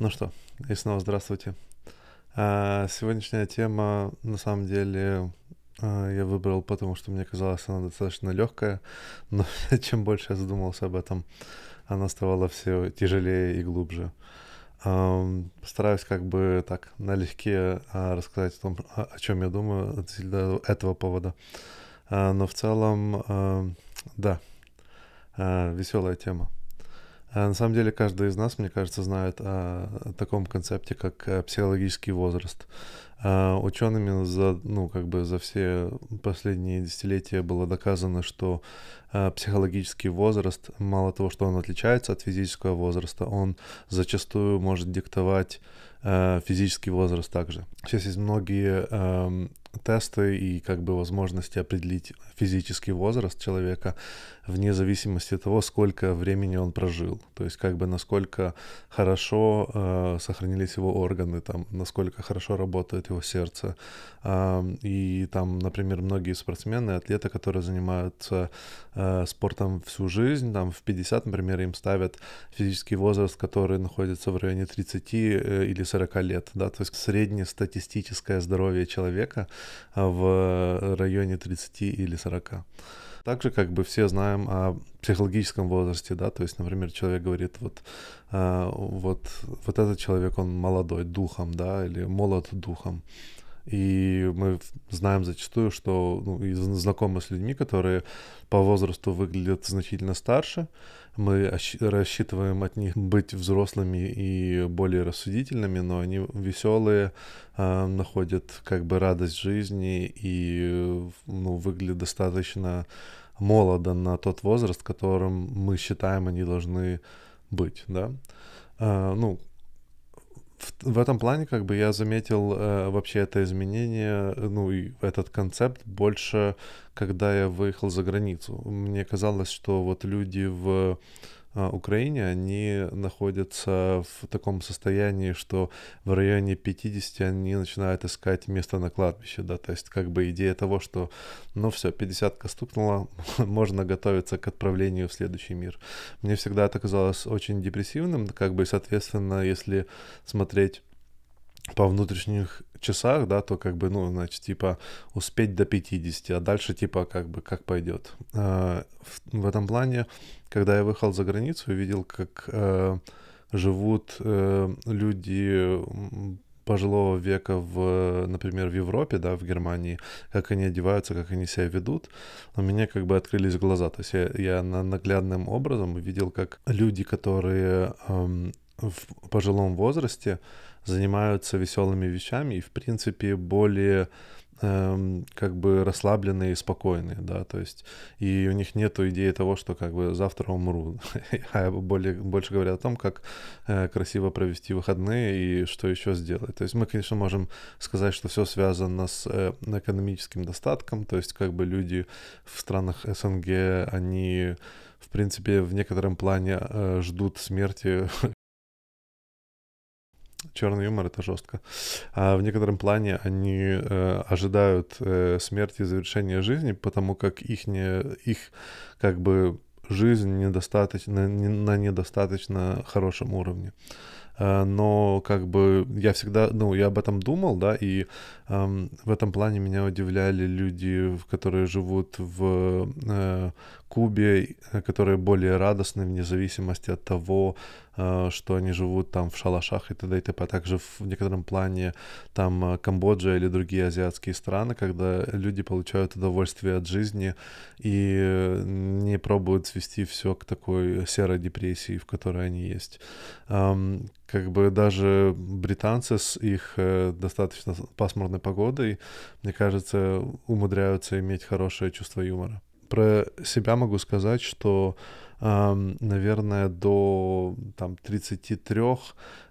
Ну что, и снова здравствуйте. А, сегодняшняя тема, на самом деле, а, я выбрал, потому что мне казалось, она достаточно легкая, но чем больше я задумался об этом, она ставала все тяжелее и глубже. Постараюсь как бы так налегке а, рассказать о том, о, чем я думаю относительно этого повода. Но в целом, да, веселая тема. А на самом деле каждый из нас, мне кажется, знает о таком концепте, как э, психологический возраст. А учеными за, ну, как бы за все последние десятилетия было доказано, что а, психологический возраст, мало того, что он отличается от физического возраста, он зачастую может диктовать физический возраст также. Сейчас есть многие тесты и как бы возможности определить физический возраст человека вне зависимости от того, сколько времени он прожил. То есть как бы насколько хорошо э, сохранились его органы, там, насколько хорошо работает его сердце. Э, и там, например, многие спортсмены, атлеты, которые занимаются э, спортом всю жизнь, там в 50, например, им ставят физический возраст, который находится в районе 30 э, или 40 лет. Да? То есть среднестатистическое здоровье человека в районе 30 или 40. Также как бы все знаем о психологическом возрасте, да, то есть, например, человек говорит, вот, э, вот, вот этот человек, он молодой духом, да, или молод духом. И мы знаем зачастую, что ну, знакомы с людьми, которые по возрасту выглядят значительно старше. Мы рассчитываем от них быть взрослыми и более рассудительными, но они веселые, э, находят как бы радость жизни и ну, выглядят достаточно молодо на тот возраст, которым мы считаем они должны быть, да. Э, ну, в, в этом плане как бы я заметил э, вообще это изменение, ну и этот концепт больше, когда я выехал за границу. Мне казалось, что вот люди в Украине, они находятся в таком состоянии, что в районе 50 они начинают искать место на кладбище, да, то есть как бы идея того, что, ну все, 50-ка стукнула, можно готовиться к отправлению в следующий мир. Мне всегда это казалось очень депрессивным, как бы, соответственно, если смотреть по внутренних часах, да, то как бы, ну, значит, типа успеть до 50, а дальше типа как бы как пойдет. А, в, в этом плане, когда я выехал за границу, видел, как э, живут э, люди пожилого века в, например, в Европе, да, в Германии, как они одеваются, как они себя ведут, у меня как бы открылись глаза. То есть я, я на наглядным образом увидел, как люди, которые эм, в пожилом возрасте занимаются веселыми вещами и, в принципе, более эм, как бы расслабленные и спокойные, да, то есть и у них нет идеи того, что как бы завтра умру, а более, больше говорят о том, как э, красиво провести выходные и что еще сделать. То есть мы, конечно, можем сказать, что все связано с э, экономическим достатком, то есть как бы люди в странах СНГ, они в принципе, в некотором плане э, ждут смерти черный юмор это жестко. А в некотором плане они э, ожидают э, смерти и завершения жизни, потому как их не их как бы жизнь недостаточно не, на недостаточно хорошем уровне. Э, но как бы я всегда, ну, я об этом думал, да, и эм, в этом плане меня удивляли люди, которые живут в э, Кубе, э, которые более радостны вне зависимости от того, э, что они живут там в шалашах и т.д. и т.п. А также в некотором плане там э, Камбоджа или другие азиатские страны, когда люди получают удовольствие от жизни и не пробуют свести все к такой серой депрессии, в которой они есть. Как бы даже британцы с их достаточно пасмурной погодой, мне кажется, умудряются иметь хорошее чувство юмора. Про себя могу сказать, что, э, наверное, до там, 33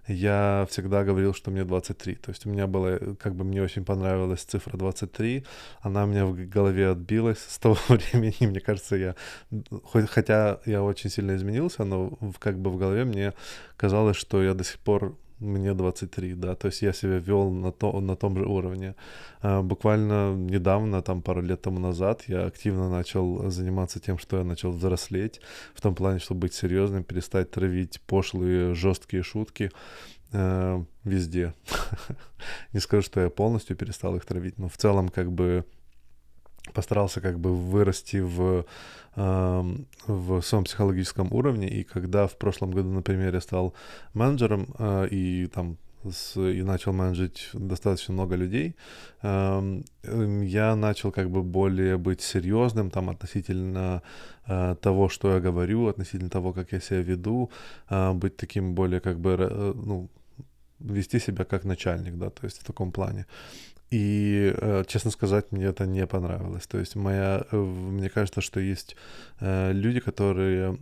я всегда говорил, что мне 23. То есть у меня было, как бы мне очень понравилась цифра 23, она у меня в голове отбилась с того времени, мне кажется, я, хоть, хотя я очень сильно изменился, но как бы в голове мне казалось, что я до сих пор мне 23, да, то есть я себя вел на, то, на том же уровне. А, буквально недавно, там пару лет тому назад, я активно начал заниматься тем, что я начал взрослеть, в том плане, чтобы быть серьезным, перестать травить пошлые, жесткие шутки, э, везде. Не скажу, что я полностью перестал их травить, но в целом как бы постарался как бы вырасти в, э, в своем психологическом уровне, и когда в прошлом году, например, я стал менеджером э, и там с, и начал менеджить достаточно много людей, э, я начал как бы более быть серьезным там относительно э, того, что я говорю, относительно того, как я себя веду, э, быть таким более как бы, ну, вести себя как начальник, да, то есть в таком плане. И, э, честно сказать, мне это не понравилось. То есть моя, э, мне кажется, что есть э, люди, которые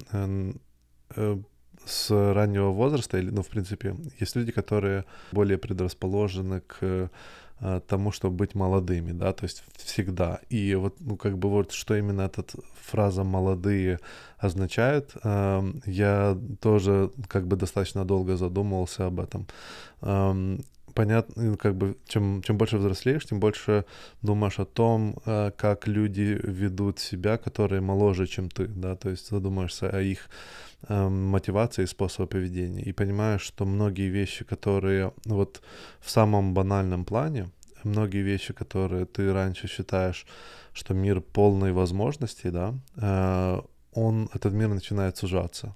с раннего возраста, или, ну, в принципе, есть люди, которые более предрасположены к тому, чтобы быть молодыми, да, то есть всегда. И вот, ну, как бы вот, что именно эта фраза «молодые» означает, эм, я тоже как бы достаточно долго задумывался об этом. Понятно, ну, как бы, чем, чем больше взрослеешь, тем больше думаешь о том, э, как люди ведут себя, которые моложе, чем ты, да, то есть задумаешься о их э, мотивации и способе поведения, и понимаешь, что многие вещи, которые вот в самом банальном плане, многие вещи, которые ты раньше считаешь, что мир полный возможностей, да, э, он, этот мир начинает сужаться.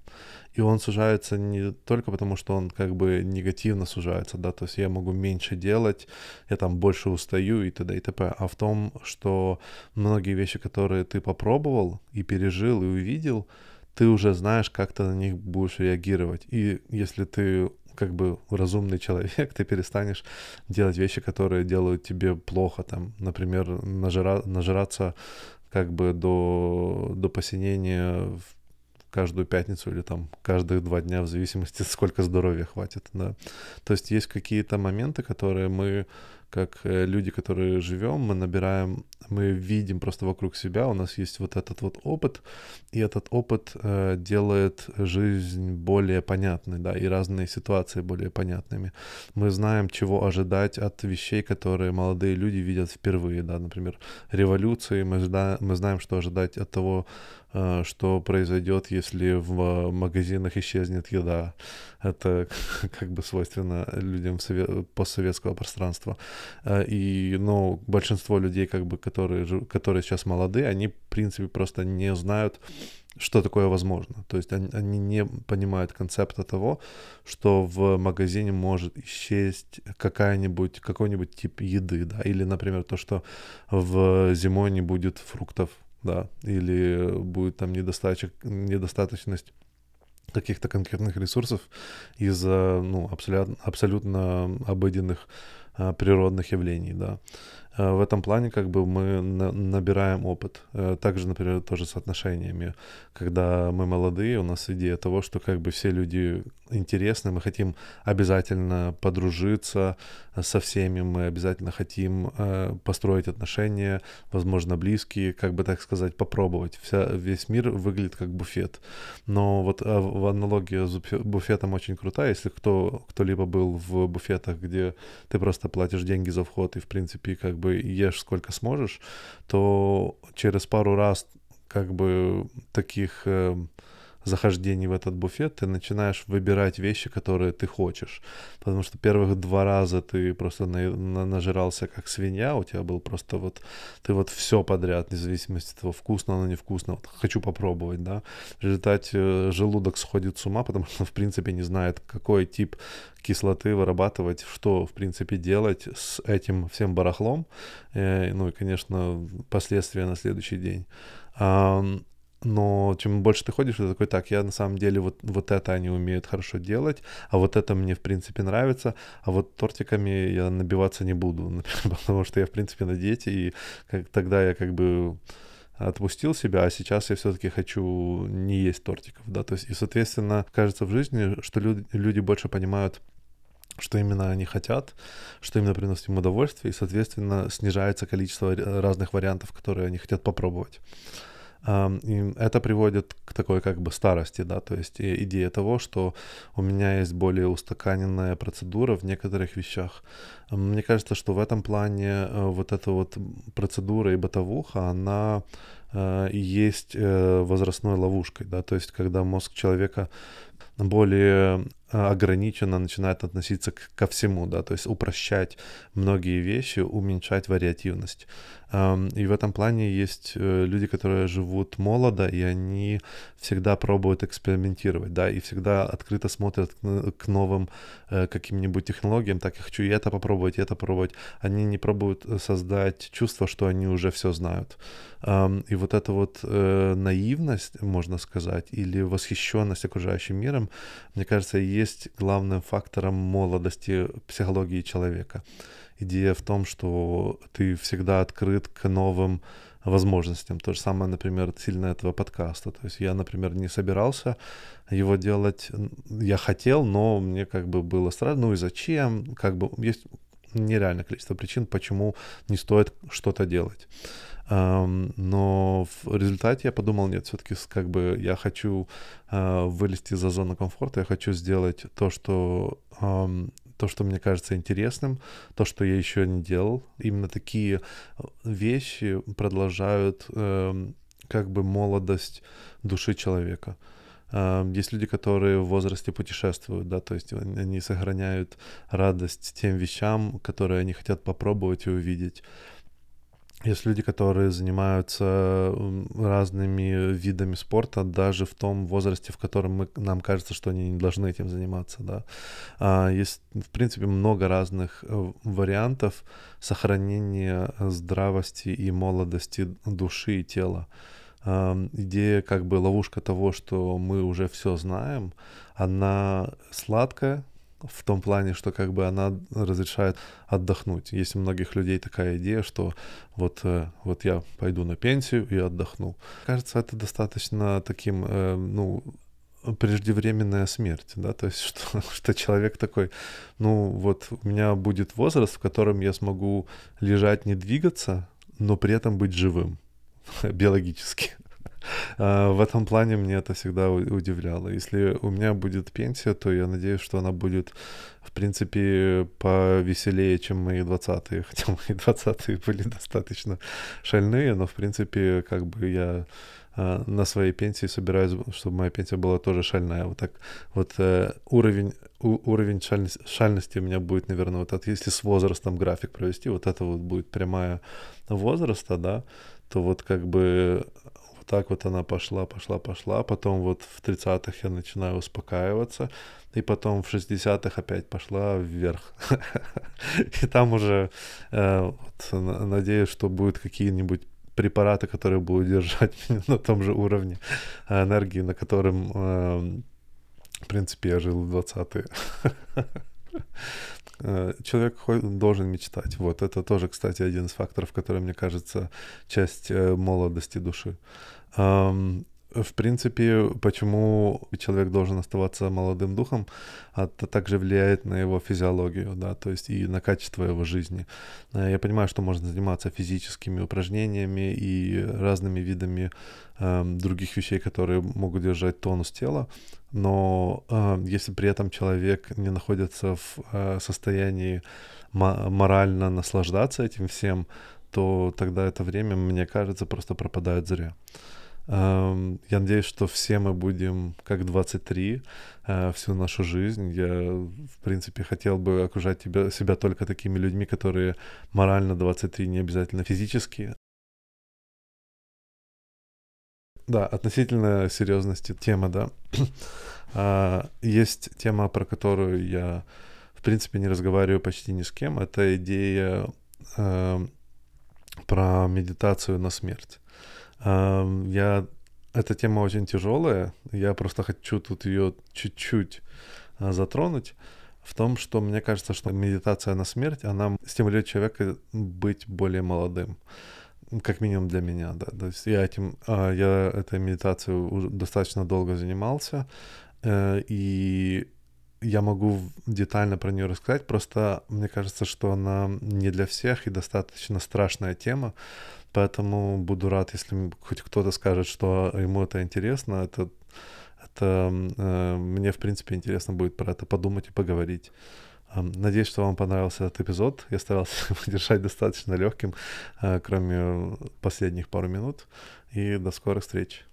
И он сужается не только потому, что он как бы негативно сужается, да, то есть я могу меньше делать, я там больше устаю и т.д. и т.п., а в том, что многие вещи, которые ты попробовал и пережил и увидел, ты уже знаешь, как ты на них будешь реагировать. И если ты как бы разумный человек, ты перестанешь делать вещи, которые делают тебе плохо, там, например, нажира, нажираться как бы до, до посинения каждую пятницу или там каждые два дня, в зависимости, сколько здоровья хватит, да. То есть есть какие-то моменты, которые мы как э, люди, которые живем, мы набираем, мы видим просто вокруг себя, у нас есть вот этот вот опыт, и этот опыт э, делает жизнь более понятной, да, и разные ситуации более понятными. Мы знаем, чего ожидать от вещей, которые молодые люди видят впервые, да, например, революции, мы, зна- мы знаем, что ожидать от того, э, что произойдет, если в магазинах исчезнет еда. Это как бы свойственно людям постсоветского пространства. Э, и, ну, большинство людей, как бы, которые, которые сейчас молодые, они, в принципе, просто не знают, что такое возможно. То есть они, они не понимают концепта того, что в магазине может исчесть какая-нибудь, какой-нибудь тип еды, да, или, например, то, что в зимой не будет фруктов, да, или будет там недостаточность, недостаточность каких-то конкретных ресурсов из-за ну, абсолютно, абсолютно обыденных а, природных явлений, да. А, в этом плане как бы мы набираем опыт. Э, также, например, тоже с отношениями. Когда мы молодые, у нас идея того, что как бы все люди интересны, мы хотим обязательно подружиться со всеми, мы обязательно хотим э, построить отношения, возможно, близкие, как бы так сказать, попробовать. Вся, весь мир выглядит как буфет. Но вот в аналогии с буфетом очень крутая. Если кто, кто-либо был в буфетах, где ты просто платишь деньги за вход и, в принципе, как бы ешь сколько сможешь, то через пару раз как бы таких захождений в этот буфет, ты начинаешь выбирать вещи, которые ты хочешь. Потому что первых два раза ты просто на, на, нажирался как свинья, у тебя был просто вот, ты вот все подряд, вне зависимости от того, вкусно оно, невкусно, вот хочу попробовать, да. В результате э, желудок сходит с ума, потому что, в принципе, не знает, какой тип кислоты вырабатывать, что, в принципе, делать с этим всем барахлом, э, ну и, конечно, последствия на следующий день но чем больше ты ходишь, ты такой, так, я на самом деле вот, вот это они умеют хорошо делать, а вот это мне, в принципе, нравится, а вот тортиками я набиваться не буду, потому что я, в принципе, на диете, и как, тогда я как бы отпустил себя, а сейчас я все-таки хочу не есть тортиков, да, то есть, и, соответственно, кажется в жизни, что люди, люди больше понимают, что именно они хотят, что именно приносит им удовольствие, и, соответственно, снижается количество разных вариантов, которые они хотят попробовать. И это приводит к такой как бы старости, да, то есть идея того, что у меня есть более устаканенная процедура в некоторых вещах. Мне кажется, что в этом плане э, вот эта вот процедура и бытовуха, она э, есть э, возрастной ловушкой, да, то есть когда мозг человека более ограниченно начинает относиться к, ко всему, да, то есть упрощать многие вещи, уменьшать вариативность. И в этом плане есть э, люди, которые живут молодо, и они всегда пробуют экспериментировать, да, и всегда открыто смотрят к новым э, каким-нибудь технологиям, так, я хочу и это попробовать, и это попробовать. Они не пробуют э, создать чувство, что они уже все знают. И вот эта вот наивность, можно сказать, или восхищенность окружающим миром, мне кажется, есть главным фактором молодости психологии человека идея в том, что ты всегда открыт к новым возможностям. То же самое, например, сильно этого подкаста. То есть я, например, не собирался его делать. Я хотел, но мне как бы было страшно. Ну и зачем? Как бы есть нереальное количество причин, почему не стоит что-то делать. Но в результате я подумал, нет, все-таки как бы я хочу а, вылезти за зону комфорта, я хочу сделать то, что то, что мне кажется интересным, то, что я еще не делал. Именно такие э, вещи продолжают э, как бы молодость души человека. Есть люди, которые в возрасте путешествуют, да, то есть они сохраняют радость тем вещам, которые они хотят попробовать и увидеть. Есть люди, которые занимаются разными видами спорта, даже в том возрасте, в котором мы, нам кажется, что они не должны этим заниматься. Да. А есть, в принципе, много разных э, вариантов сохранения здравости и молодости души и тела. Идея, как бы ловушка того, что мы уже все знаем, она сладкая, в том плане, что как бы она разрешает отдохнуть. Есть у многих людей такая идея, что вот, э, вот я пойду на пенсию и отдохну. Кажется, это достаточно таким, э, ну, преждевременная смерть, да, то есть что, что человек такой, ну вот у меня будет возраст, в котором я смогу лежать, не двигаться, но при этом быть живым биологически. А, в этом плане мне это всегда удивляло. Если у меня будет пенсия, то я надеюсь, что она будет, в принципе, повеселее, чем мои 20-е. Хотя мои 20-е были достаточно шальные, но, в принципе, как бы я а, на своей пенсии собираюсь, чтобы моя пенсия была тоже шальная. Вот так вот э, уровень, у, уровень шальности, шальности у меня будет, наверное, вот это, если с возрастом график провести, вот это вот будет прямая возраста, да, то вот как бы так вот она пошла, пошла, пошла. Потом вот в 30-х я начинаю успокаиваться. И потом в 60-х опять пошла вверх. И там уже э, надеюсь, что будут какие-нибудь препараты, которые будут держать меня на том же уровне энергии, на котором, э, в принципе, я жил в 20-е. Э, человек должен мечтать. Вот это тоже, кстати, один из факторов, который, мне кажется, часть молодости души в принципе, почему человек должен оставаться молодым духом, это также влияет на его физиологию, да, то есть и на качество его жизни. Э, я понимаю, что можно заниматься физическими упражнениями и разными видами э, других вещей, которые могут держать тонус тела, но э, если при этом человек не находится в э, состоянии морально наслаждаться этим всем, то тогда это время, мне кажется, просто пропадает зря. Я надеюсь, что все мы будем как 23 э, всю нашу жизнь. Я, в принципе, хотел бы окружать тебя, себя только такими людьми, которые морально 23, не обязательно физически. Да, относительно серьезности тема, да. А, есть тема, про которую я, в принципе, не разговариваю почти ни с кем. Это идея э, про медитацию на смерть. Я... Эта тема очень тяжелая, я просто хочу тут ее чуть-чуть а, затронуть в том, что мне кажется, что медитация на смерть, она стимулирует человека быть более молодым. Как минимум для меня, да. То есть я этим, а, я этой медитацией уже достаточно долго занимался, э, и я могу детально про нее рассказать, просто мне кажется, что она не для всех и достаточно страшная тема, Поэтому буду рад, если хоть кто-то скажет, что ему это интересно. Это, это э, мне, в принципе, интересно будет про это подумать и поговорить. Э, надеюсь, что вам понравился этот эпизод. Я старался его держать достаточно легким, э, кроме последних пару минут. И до скорых встреч.